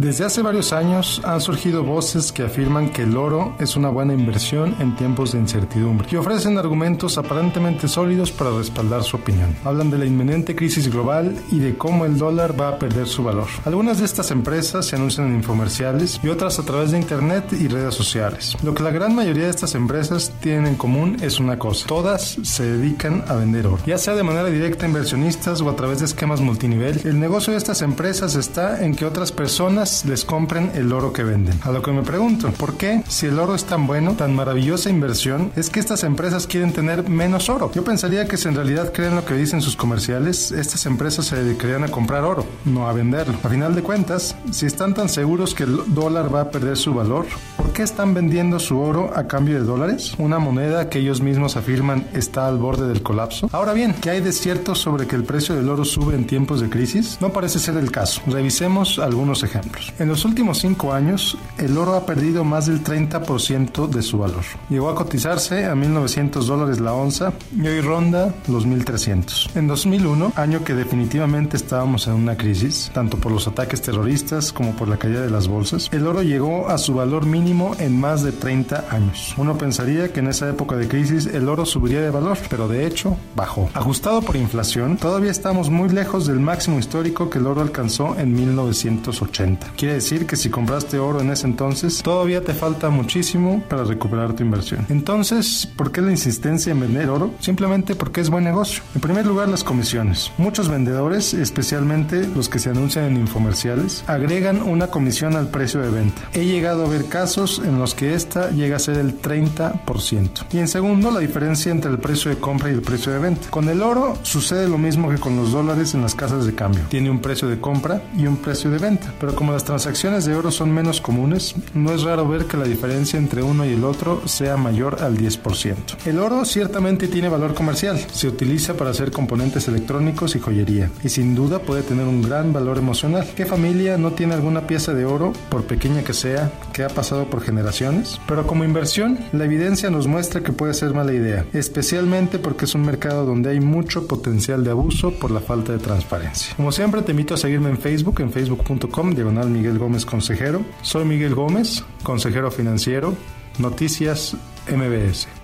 Desde hace varios años han surgido voces que afirman que el oro es una buena inversión en tiempos de incertidumbre y ofrecen argumentos aparentemente sólidos para respaldar su opinión. Hablan de la inminente crisis global y de cómo el dólar va a perder su valor. Algunas de estas empresas se anuncian en infomerciales y otras a través de internet y redes sociales. Lo que la gran mayoría de estas empresas tienen en común es una cosa. Todas se dedican a vender oro. Ya sea de manera directa a inversionistas o a través de esquemas multinivel, el negocio de estas empresas está en que otras personas les compren el oro que venden. A lo que me pregunto, ¿por qué si el oro es tan bueno, tan maravillosa inversión, es que estas empresas quieren tener menos oro? Yo pensaría que si en realidad creen lo que dicen sus comerciales, estas empresas se dedicarían a comprar oro, no a venderlo. A final de cuentas, si están tan seguros que el dólar va a perder su valor, ¿por qué están vendiendo su oro a cambio de dólares? Una moneda que ellos mismos afirman está al borde del colapso. Ahora bien, ¿qué hay de cierto sobre que el precio del oro sube en tiempos de crisis? No parece ser el caso. Revisemos algunos ejemplos. En los últimos cinco años, el oro ha perdido más del 30% de su valor. Llegó a cotizarse a 1.900 dólares la onza y hoy ronda los 1.300. En 2001, año que definitivamente estábamos en una crisis, tanto por los ataques terroristas como por la caída de las bolsas, el oro llegó a su valor mínimo en más de 30 años. Uno pensaría que en esa época de crisis el oro subiría de valor, pero de hecho bajó. Ajustado por inflación, todavía estamos muy lejos del máximo histórico que el oro alcanzó en 1980. Quiere decir que si compraste oro en ese entonces, todavía te falta muchísimo para recuperar tu inversión. Entonces, ¿por qué la insistencia en vender oro? Simplemente porque es buen negocio. En primer lugar, las comisiones. Muchos vendedores, especialmente los que se anuncian en infomerciales, agregan una comisión al precio de venta. He llegado a ver casos en los que esta llega a ser el 30%. Y en segundo, la diferencia entre el precio de compra y el precio de venta. Con el oro sucede lo mismo que con los dólares en las casas de cambio. Tiene un precio de compra y un precio de venta. Pero como las transacciones de oro son menos comunes, no es raro ver que la diferencia entre uno y el otro sea mayor al 10%. El oro ciertamente tiene valor comercial, se utiliza para hacer componentes electrónicos y joyería, y sin duda puede tener un gran valor emocional. ¿Qué familia no tiene alguna pieza de oro, por pequeña que sea, que ha pasado generaciones? Pero como inversión, la evidencia nos muestra que puede ser mala idea, especialmente porque es un mercado donde hay mucho potencial de abuso por la falta de transparencia. Como siempre, te invito a seguirme en Facebook, en facebook.com, diagonal Miguel Gómez Consejero. Soy Miguel Gómez, consejero financiero. Noticias MBS.